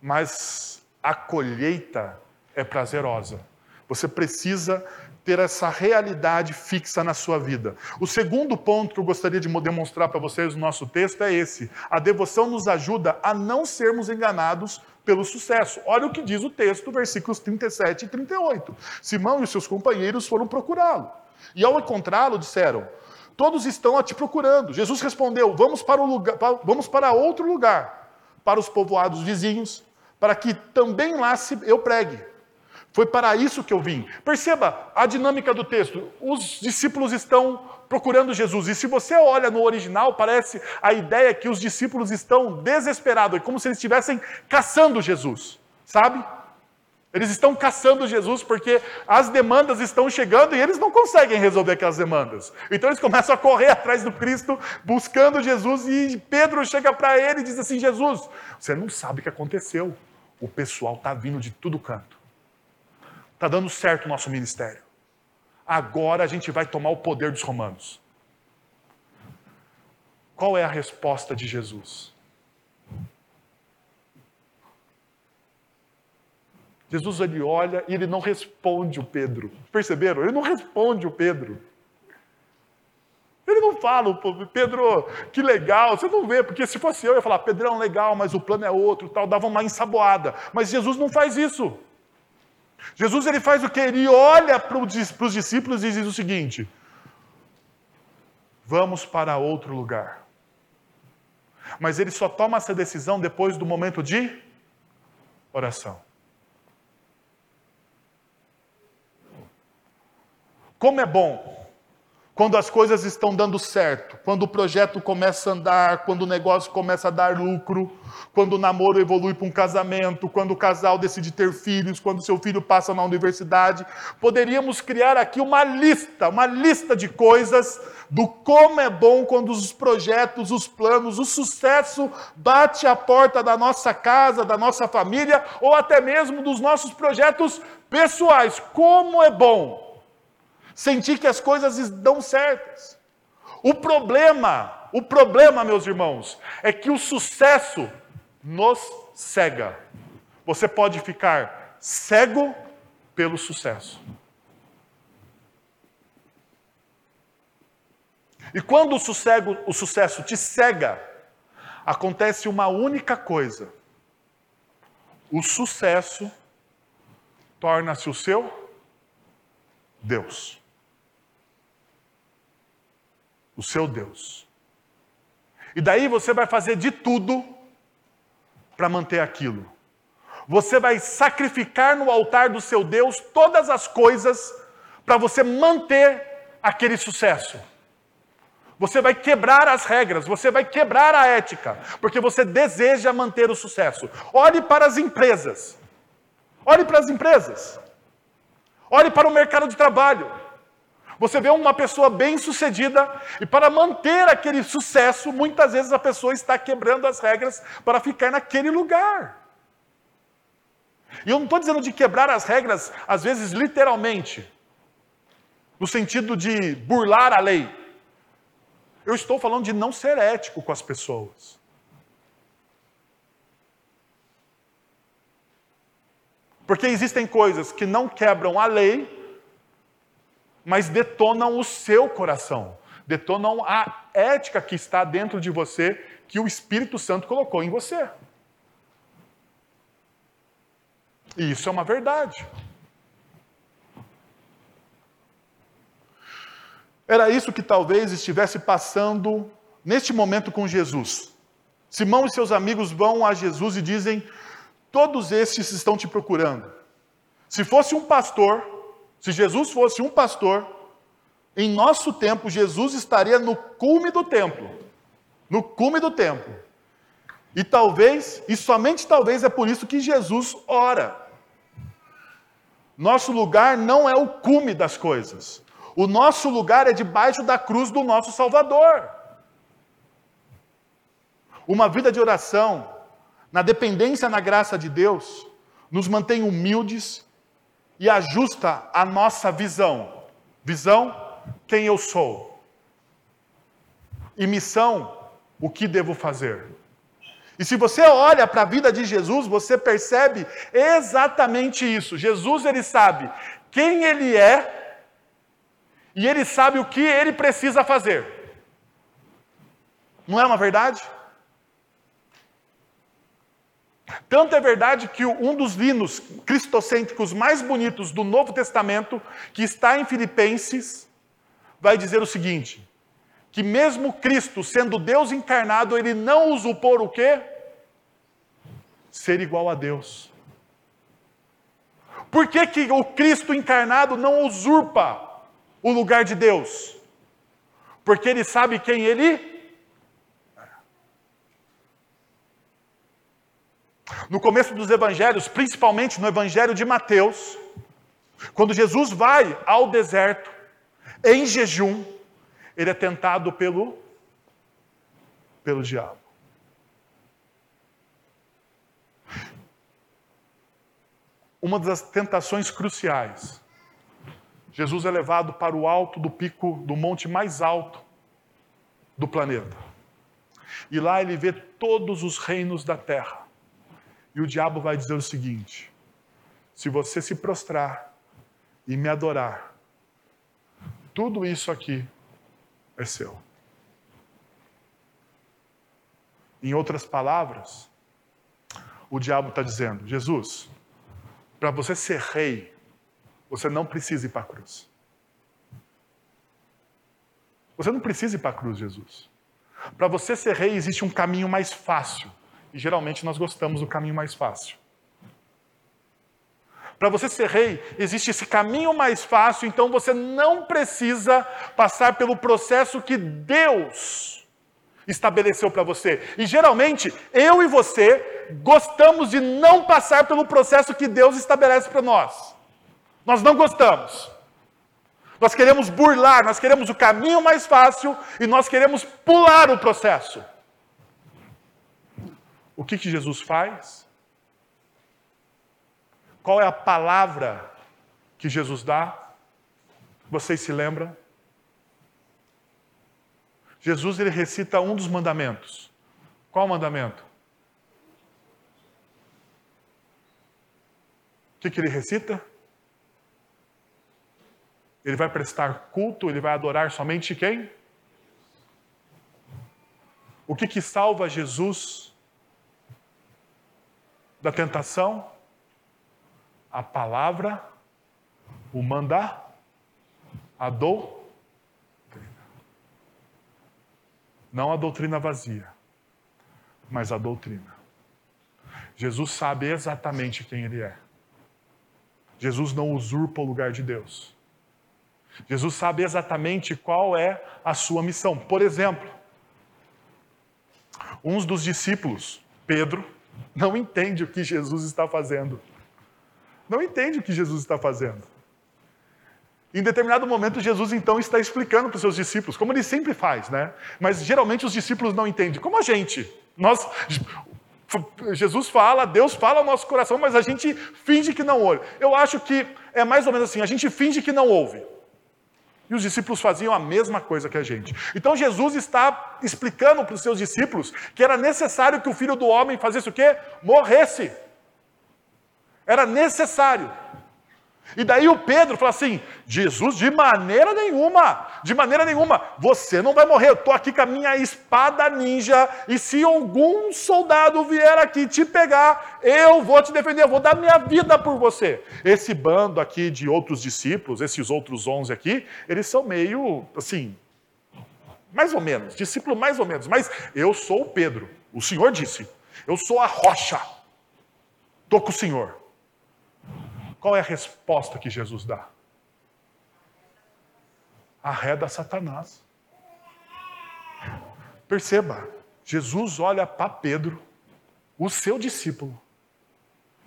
mas a colheita é prazerosa. Você precisa ter essa realidade fixa na sua vida. O segundo ponto que eu gostaria de demonstrar para vocês no nosso texto é esse: a devoção nos ajuda a não sermos enganados pelo sucesso. Olha o que diz o texto, versículos 37 e 38. Simão e seus companheiros foram procurá-lo. E ao encontrá-lo, disseram: Todos estão a te procurando. Jesus respondeu: Vamos para, lugar, vamos para outro lugar, para os povoados vizinhos, para que também lá eu pregue. Foi para isso que eu vim. Perceba a dinâmica do texto. Os discípulos estão procurando Jesus. E se você olha no original, parece a ideia que os discípulos estão desesperados, é como se eles estivessem caçando Jesus, sabe? Eles estão caçando Jesus porque as demandas estão chegando e eles não conseguem resolver aquelas demandas. Então eles começam a correr atrás do Cristo, buscando Jesus, e Pedro chega para ele e diz assim: Jesus, você não sabe o que aconteceu. O pessoal está vindo de tudo canto. Está dando certo o nosso ministério. Agora a gente vai tomar o poder dos romanos. Qual é a resposta de Jesus? Jesus ele olha e ele não responde o Pedro. Perceberam? Ele não responde o Pedro. Ele não fala, Pedro, que legal, você não vê, porque se fosse eu, eu ia falar, Pedrão, legal, mas o plano é outro, tal, dava uma ensaboada. Mas Jesus não faz isso. Jesus ele faz o que? Ele olha para os discípulos e diz o seguinte: vamos para outro lugar. Mas ele só toma essa decisão depois do momento de oração. Como é bom quando as coisas estão dando certo, quando o projeto começa a andar, quando o negócio começa a dar lucro, quando o namoro evolui para um casamento, quando o casal decide ter filhos, quando seu filho passa na universidade, poderíamos criar aqui uma lista, uma lista de coisas do como é bom quando os projetos, os planos, o sucesso bate à porta da nossa casa, da nossa família ou até mesmo dos nossos projetos pessoais. Como é bom sentir que as coisas dão certas. O problema, o problema, meus irmãos, é que o sucesso nos cega. Você pode ficar cego pelo sucesso. E quando o, sossego, o sucesso te cega, acontece uma única coisa: o sucesso torna-se o seu Deus o seu Deus. E daí você vai fazer de tudo para manter aquilo. Você vai sacrificar no altar do seu Deus todas as coisas para você manter aquele sucesso. Você vai quebrar as regras, você vai quebrar a ética, porque você deseja manter o sucesso. Olhe para as empresas. Olhe para as empresas. Olhe para o mercado de trabalho. Você vê uma pessoa bem-sucedida e para manter aquele sucesso, muitas vezes a pessoa está quebrando as regras para ficar naquele lugar. E eu não estou dizendo de quebrar as regras, às vezes literalmente, no sentido de burlar a lei. Eu estou falando de não ser ético com as pessoas. Porque existem coisas que não quebram a lei, mas detonam o seu coração, detonam a ética que está dentro de você, que o Espírito Santo colocou em você. E isso é uma verdade. Era isso que talvez estivesse passando neste momento com Jesus. Simão e seus amigos vão a Jesus e dizem: Todos estes estão te procurando. Se fosse um pastor, se Jesus fosse um pastor, em nosso tempo, Jesus estaria no cume do templo. No cume do tempo. E talvez, e somente talvez é por isso que Jesus ora. Nosso lugar não é o cume das coisas. O nosso lugar é debaixo da cruz do nosso Salvador. Uma vida de oração, na dependência na graça de Deus, nos mantém humildes e ajusta a nossa visão. Visão, quem eu sou. E missão, o que devo fazer. E se você olha para a vida de Jesus, você percebe exatamente isso. Jesus ele sabe quem ele é e ele sabe o que ele precisa fazer. Não é uma verdade? Tanto é verdade que um dos linos cristocêntricos mais bonitos do Novo Testamento, que está em Filipenses, vai dizer o seguinte: que mesmo Cristo, sendo Deus encarnado, ele não usurpou o quê? Ser igual a Deus. Por que, que o Cristo encarnado não usurpa o lugar de Deus? Porque ele sabe quem ele No começo dos evangelhos, principalmente no evangelho de Mateus, quando Jesus vai ao deserto, em jejum, ele é tentado pelo, pelo diabo. Uma das tentações cruciais. Jesus é levado para o alto do pico do monte mais alto do planeta. E lá ele vê todos os reinos da terra. E o diabo vai dizer o seguinte: se você se prostrar e me adorar, tudo isso aqui é seu. Em outras palavras, o diabo está dizendo: Jesus, para você ser rei, você não precisa ir para a cruz. Você não precisa ir para a cruz, Jesus. Para você ser rei, existe um caminho mais fácil. E geralmente nós gostamos do caminho mais fácil. Para você ser rei, existe esse caminho mais fácil, então você não precisa passar pelo processo que Deus estabeleceu para você. E geralmente, eu e você gostamos de não passar pelo processo que Deus estabelece para nós. Nós não gostamos. Nós queremos burlar, nós queremos o caminho mais fácil e nós queremos pular o processo. O que, que Jesus faz? Qual é a palavra que Jesus dá? Vocês se lembram? Jesus ele recita um dos mandamentos. Qual mandamento? O que, que ele recita? Ele vai prestar culto, ele vai adorar somente quem? O que, que salva Jesus da tentação? A palavra, o mandar, a doutrina. Não a doutrina vazia, mas a doutrina. Jesus sabe exatamente quem ele é. Jesus não usurpa o lugar de Deus. Jesus sabe exatamente qual é a sua missão. Por exemplo, uns dos discípulos, Pedro, não entende o que Jesus está fazendo. Não entende o que Jesus está fazendo. Em determinado momento, Jesus então está explicando para os seus discípulos, como ele sempre faz, né? Mas geralmente os discípulos não entendem. Como a gente. Nós, Jesus fala, Deus fala ao nosso coração, mas a gente finge que não ouve. Eu acho que é mais ou menos assim: a gente finge que não ouve. E os discípulos faziam a mesma coisa que a gente. Então Jesus está explicando para os seus discípulos que era necessário que o filho do homem fizesse o quê? Morresse. Era necessário. E daí o Pedro fala assim: Jesus, de maneira nenhuma, de maneira nenhuma, você não vai morrer. Eu estou aqui com a minha espada ninja, e se algum soldado vier aqui te pegar, eu vou te defender, eu vou dar minha vida por você. Esse bando aqui de outros discípulos, esses outros onze aqui, eles são meio assim, mais ou menos, discípulo mais ou menos, mas eu sou o Pedro, o Senhor disse, eu sou a rocha, estou com o Senhor. Qual é a resposta que Jesus dá? Arreda Satanás. Perceba, Jesus olha para Pedro, o seu discípulo,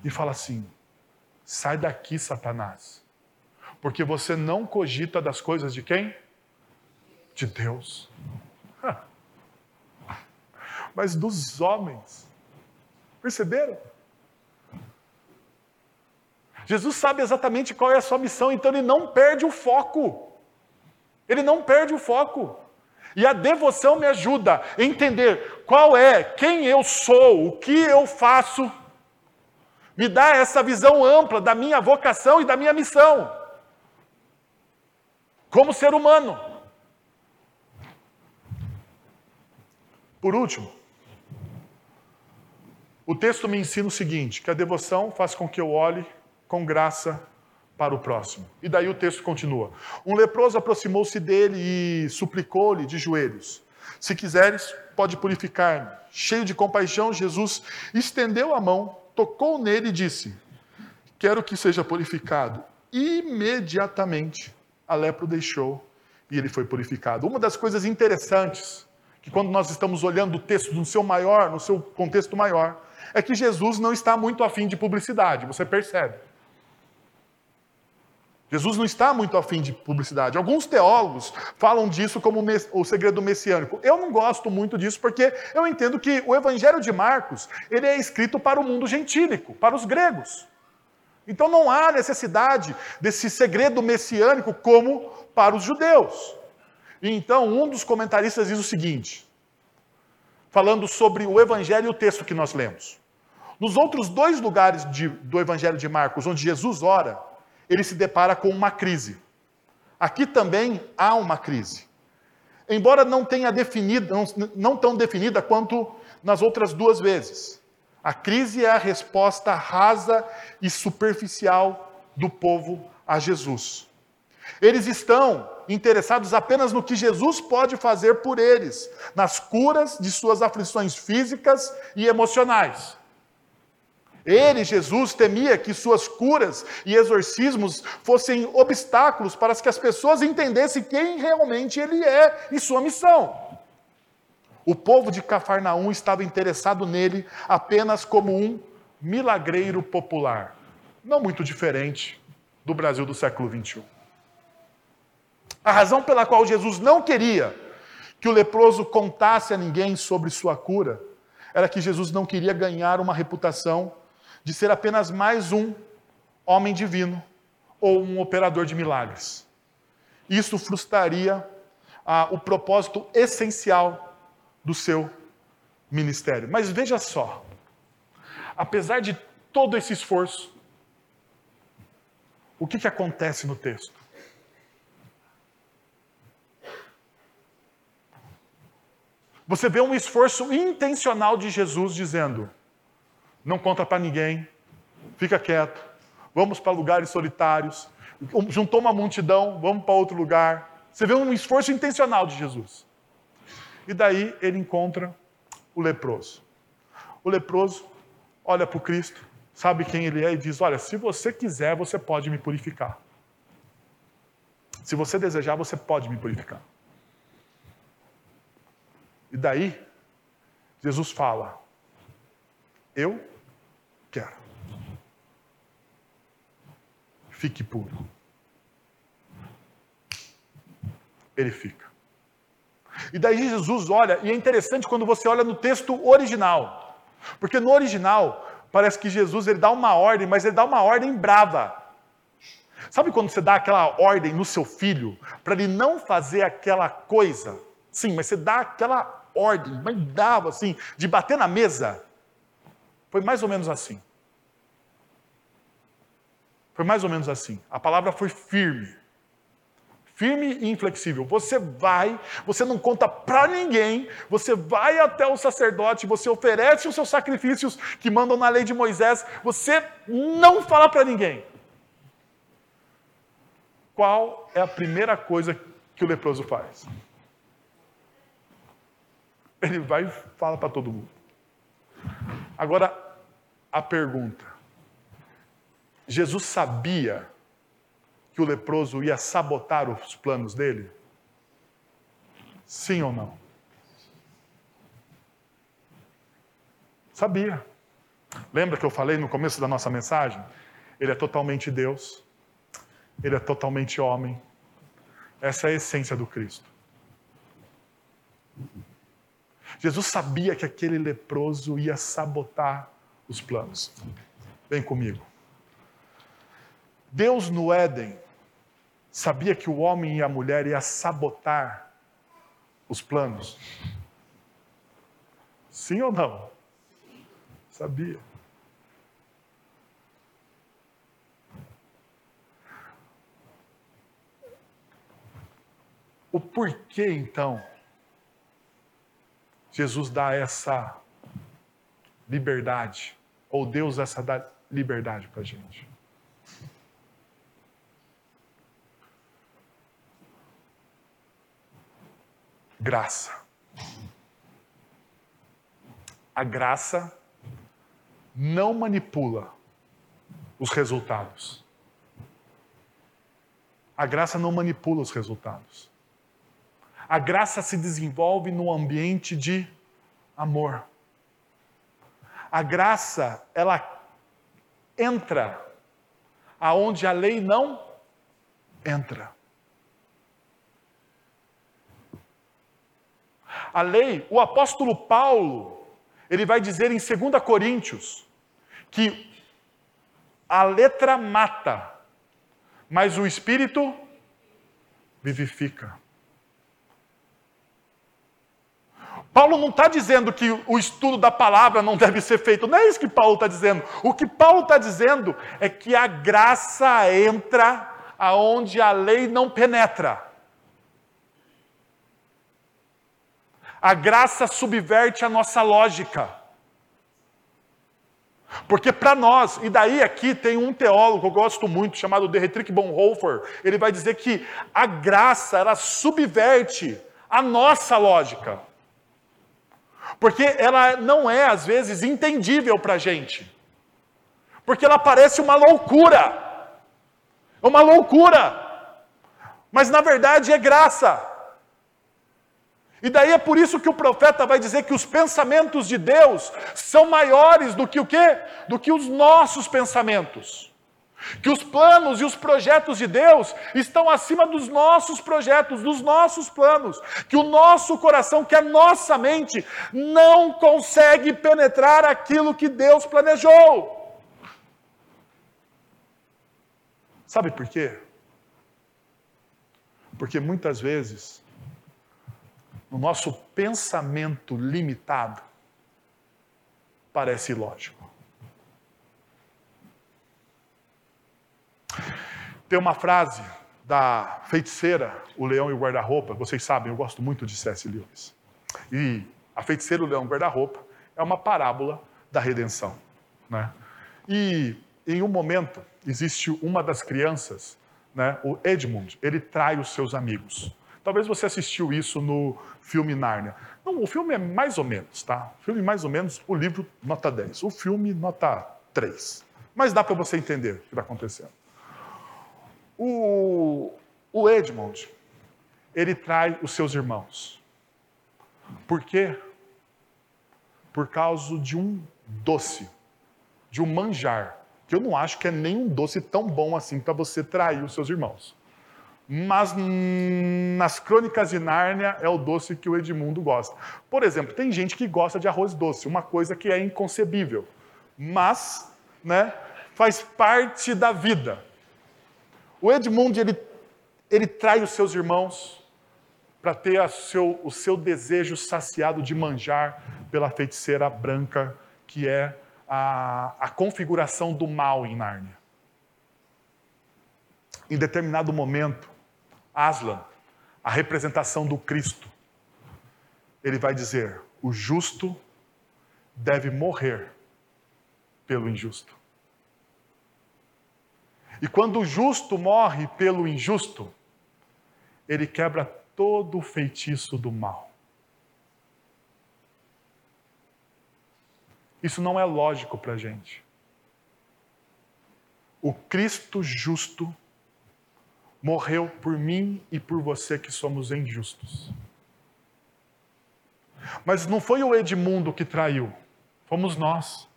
e fala assim: sai daqui, Satanás, porque você não cogita das coisas de quem? De Deus. Mas dos homens. Perceberam? Jesus sabe exatamente qual é a sua missão, então ele não perde o foco. Ele não perde o foco. E a devoção me ajuda a entender qual é, quem eu sou, o que eu faço. Me dá essa visão ampla da minha vocação e da minha missão. Como ser humano. Por último, o texto me ensina o seguinte: que a devoção faz com que eu olhe com graça para o próximo. E daí o texto continua. Um leproso aproximou-se dele e suplicou-lhe de joelhos: Se quiseres, pode purificar-me. Cheio de compaixão, Jesus estendeu a mão, tocou nele e disse: Quero que seja purificado. Imediatamente a lepra o deixou e ele foi purificado. Uma das coisas interessantes que quando nós estamos olhando o texto no seu maior, no seu contexto maior, é que Jesus não está muito afim de publicidade, você percebe. Jesus não está muito afim de publicidade. Alguns teólogos falam disso como o segredo messiânico. Eu não gosto muito disso porque eu entendo que o Evangelho de Marcos ele é escrito para o mundo gentílico, para os gregos. Então não há necessidade desse segredo messiânico como para os judeus. Então um dos comentaristas diz o seguinte, falando sobre o Evangelho e o texto que nós lemos. Nos outros dois lugares de, do Evangelho de Marcos, onde Jesus ora, ele se depara com uma crise. Aqui também há uma crise. Embora não tenha definida, não, não tão definida quanto nas outras duas vezes. A crise é a resposta rasa e superficial do povo a Jesus. Eles estão interessados apenas no que Jesus pode fazer por eles, nas curas de suas aflições físicas e emocionais. Ele, Jesus, temia que suas curas e exorcismos fossem obstáculos para que as pessoas entendessem quem realmente ele é e sua missão. O povo de Cafarnaum estava interessado nele apenas como um milagreiro popular, não muito diferente do Brasil do século 21. A razão pela qual Jesus não queria que o leproso contasse a ninguém sobre sua cura era que Jesus não queria ganhar uma reputação de ser apenas mais um homem divino ou um operador de milagres. Isso frustraria ah, o propósito essencial do seu ministério. Mas veja só, apesar de todo esse esforço, o que, que acontece no texto? Você vê um esforço intencional de Jesus dizendo: não conta para ninguém, fica quieto, vamos para lugares solitários, juntou uma multidão, vamos para outro lugar. Você vê um esforço intencional de Jesus. E daí ele encontra o leproso. O leproso olha para o Cristo, sabe quem ele é e diz: Olha, se você quiser, você pode me purificar. Se você desejar, você pode me purificar. E daí, Jesus fala: Eu Quero. Fique puro. Ele fica. E daí Jesus olha, e é interessante quando você olha no texto original. Porque no original, parece que Jesus ele dá uma ordem, mas ele dá uma ordem brava. Sabe quando você dá aquela ordem no seu filho para ele não fazer aquela coisa? Sim, mas você dá aquela ordem, mas dava assim, de bater na mesa. Foi mais ou menos assim. Foi mais ou menos assim. A palavra foi firme. Firme e inflexível. Você vai, você não conta para ninguém, você vai até o sacerdote, você oferece os seus sacrifícios que mandam na lei de Moisés, você não fala para ninguém. Qual é a primeira coisa que o leproso faz? Ele vai e fala para todo mundo. Agora, a pergunta: Jesus sabia que o leproso ia sabotar os planos dele? Sim ou não? Sabia. Lembra que eu falei no começo da nossa mensagem? Ele é totalmente Deus, ele é totalmente homem. Essa é a essência do Cristo. Jesus sabia que aquele leproso ia sabotar os planos. Vem comigo. Deus no Éden sabia que o homem e a mulher ia sabotar os planos. Sim ou não? Sabia. O porquê, então, Jesus dá essa liberdade, ou Deus essa liberdade para a gente? Graça. A graça não manipula os resultados. A graça não manipula os resultados. A graça se desenvolve no ambiente de amor. A graça, ela entra aonde a lei não entra. A lei, o apóstolo Paulo, ele vai dizer em 2 Coríntios que a letra mata, mas o espírito vivifica. Paulo não está dizendo que o estudo da palavra não deve ser feito, não é isso que Paulo está dizendo. O que Paulo está dizendo é que a graça entra aonde a lei não penetra. A graça subverte a nossa lógica. Porque para nós, e daí aqui tem um teólogo que eu gosto muito, chamado Dietrich Bonhoeffer, ele vai dizer que a graça, ela subverte a nossa lógica. Porque ela não é, às vezes, entendível para a gente. Porque ela parece uma loucura. Uma loucura. Mas na verdade é graça. E daí é por isso que o profeta vai dizer que os pensamentos de Deus são maiores do que o quê? Do que os nossos pensamentos. Que os planos e os projetos de Deus estão acima dos nossos projetos, dos nossos planos. Que o nosso coração, que a nossa mente não consegue penetrar aquilo que Deus planejou. Sabe por quê? Porque muitas vezes, no nosso pensamento limitado, parece ilógico. Tem uma frase da feiticeira, o leão e o guarda-roupa. Vocês sabem, eu gosto muito de C.S. Lewis. E a feiticeira, o leão e o guarda-roupa é uma parábola da redenção. Né? E em um momento, existe uma das crianças, né, o Edmund, ele trai os seus amigos. Talvez você assistiu isso no filme Nárnia. Não, o filme é mais ou menos, tá? O filme mais ou menos, o livro nota 10. O filme nota 3. Mas dá para você entender o que está acontecendo. O, o Edmond, ele trai os seus irmãos. Por quê? Por causa de um doce, de um manjar, que eu não acho que é nem um doce tão bom assim para você trair os seus irmãos. Mas nas crônicas de Nárnia é o doce que o Edmundo gosta. Por exemplo, tem gente que gosta de arroz doce, uma coisa que é inconcebível, mas né, faz parte da vida. O Edmund, ele, ele trai os seus irmãos para ter seu, o seu desejo saciado de manjar pela feiticeira branca, que é a, a configuração do mal em Nárnia. Em determinado momento, Aslan, a representação do Cristo, ele vai dizer: o justo deve morrer pelo injusto. E quando o justo morre pelo injusto, ele quebra todo o feitiço do mal. Isso não é lógico para a gente. O Cristo justo morreu por mim e por você que somos injustos. Mas não foi o Edmundo que traiu, Fomos nós.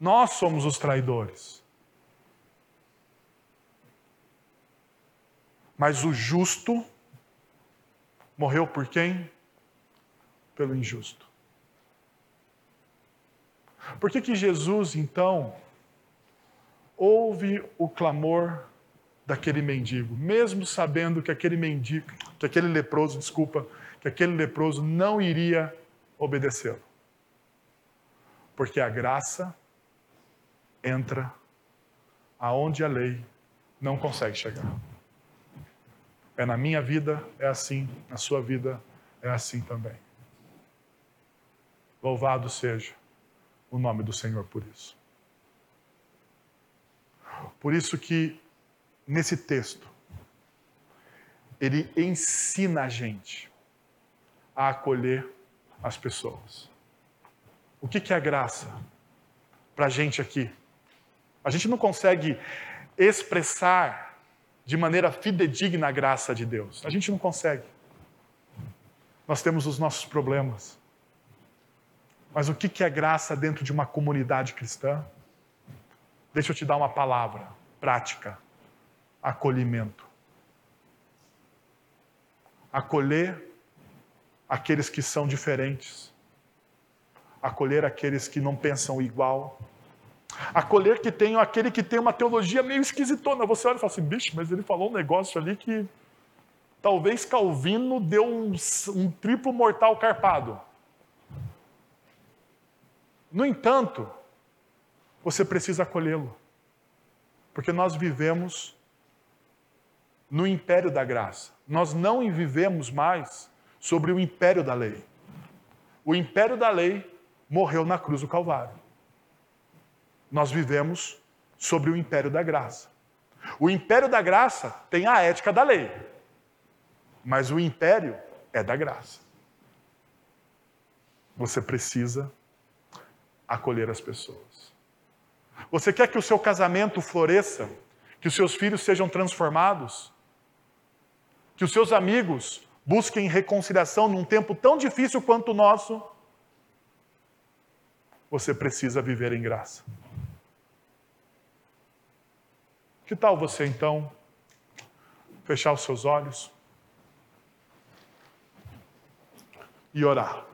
Nós somos os traidores. Mas o justo morreu por quem? Pelo injusto. Por que, que Jesus, então, ouve o clamor daquele mendigo, mesmo sabendo que aquele mendigo, que aquele leproso, desculpa, que aquele leproso não iria obedecê-lo? Porque a graça entra aonde a lei não consegue chegar. É na minha vida, é assim, na sua vida, é assim também. Louvado seja o nome do Senhor por isso. Por isso que nesse texto ele ensina a gente a acolher as pessoas. O que, que é graça para a gente aqui? A gente não consegue expressar de maneira fidedigna a graça de Deus. A gente não consegue. Nós temos os nossos problemas. Mas o que é graça dentro de uma comunidade cristã? Deixa eu te dar uma palavra prática: acolhimento. Acolher aqueles que são diferentes. Acolher aqueles que não pensam igual Acolher que tem aquele que tem uma teologia meio esquisitona. Você olha e fala assim, bicho, mas ele falou um negócio ali que talvez Calvino deu um, um triplo mortal carpado. No entanto, você precisa acolhê-lo. Porque nós vivemos no império da graça. Nós não vivemos mais sobre o império da lei. O império da lei morreu na cruz do Calvário nós vivemos sobre o império da graça. O império da graça tem a ética da lei, mas o império é da graça. Você precisa acolher as pessoas. Você quer que o seu casamento floresça, que os seus filhos sejam transformados, que os seus amigos busquem reconciliação num tempo tão difícil quanto o nosso? Você precisa viver em graça. Que tal você então fechar os seus olhos e orar?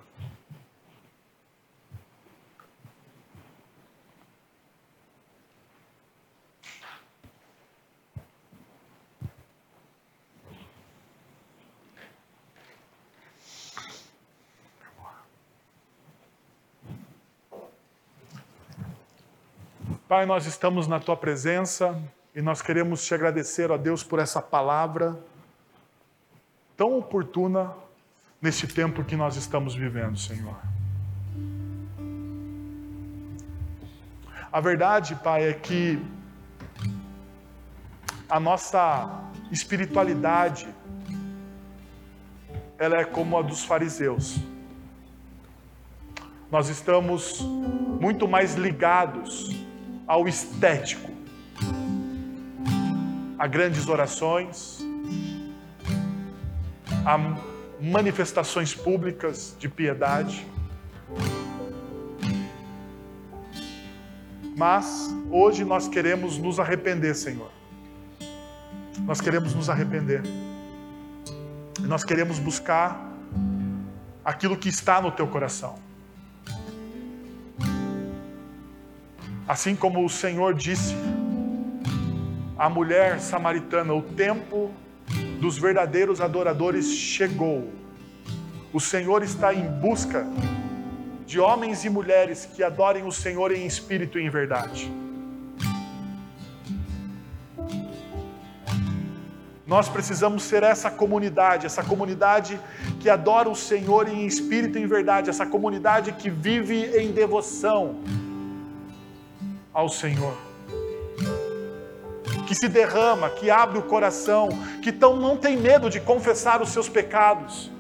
Pai, nós estamos na tua presença. E nós queremos te agradecer, ó Deus, por essa palavra tão oportuna nesse tempo que nós estamos vivendo, Senhor. A verdade, Pai, é que a nossa espiritualidade ela é como a dos fariseus. Nós estamos muito mais ligados ao estético a grandes orações, a manifestações públicas de piedade. Mas hoje nós queremos nos arrepender, Senhor. Nós queremos nos arrepender. Nós queremos buscar aquilo que está no teu coração. Assim como o Senhor disse a mulher samaritana, o tempo dos verdadeiros adoradores chegou. O Senhor está em busca de homens e mulheres que adorem o Senhor em espírito e em verdade. Nós precisamos ser essa comunidade, essa comunidade que adora o Senhor em espírito e em verdade, essa comunidade que vive em devoção ao Senhor que se derrama, que abre o coração, que tão, não tem medo de confessar os seus pecados,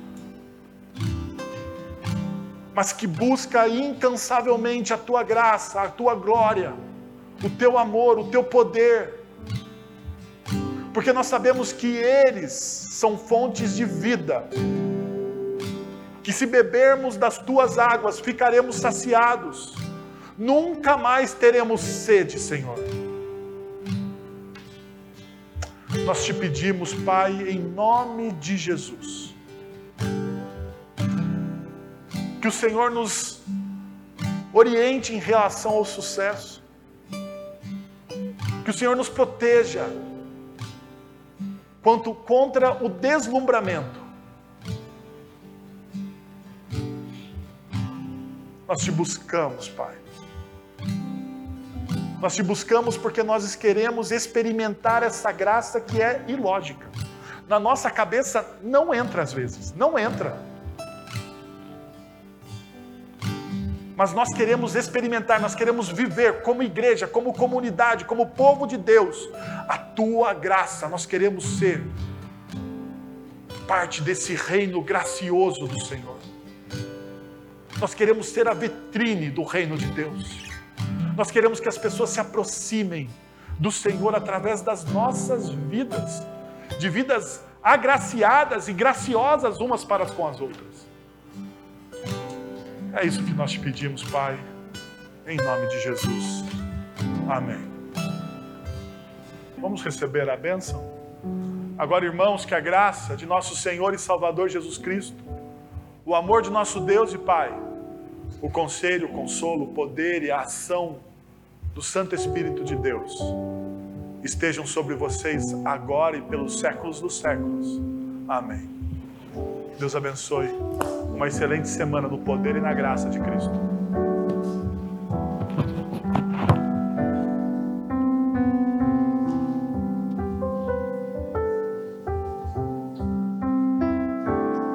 mas que busca incansavelmente a tua graça, a tua glória, o teu amor, o teu poder, porque nós sabemos que eles são fontes de vida. que se bebermos das tuas águas ficaremos saciados, nunca mais teremos sede, Senhor. Nós te pedimos, Pai, em nome de Jesus, que o Senhor nos oriente em relação ao sucesso, que o Senhor nos proteja quanto contra o deslumbramento. Nós te buscamos, Pai. Nós te buscamos porque nós queremos experimentar essa graça que é ilógica. Na nossa cabeça não entra às vezes, não entra. Mas nós queremos experimentar, nós queremos viver como igreja, como comunidade, como povo de Deus, a tua graça. Nós queremos ser parte desse reino gracioso do Senhor. Nós queremos ser a vitrine do reino de Deus. Nós queremos que as pessoas se aproximem do Senhor através das nossas vidas, de vidas agraciadas e graciosas umas para com as outras. É isso que nós te pedimos, Pai, em nome de Jesus. Amém. Vamos receber a bênção? Agora, irmãos, que a graça de nosso Senhor e Salvador Jesus Cristo, o amor de nosso Deus e Pai, o conselho, o consolo, o poder e a ação do Santo Espírito de Deus estejam sobre vocês agora e pelos séculos dos séculos. Amém. Deus abençoe. Uma excelente semana no poder e na graça de Cristo.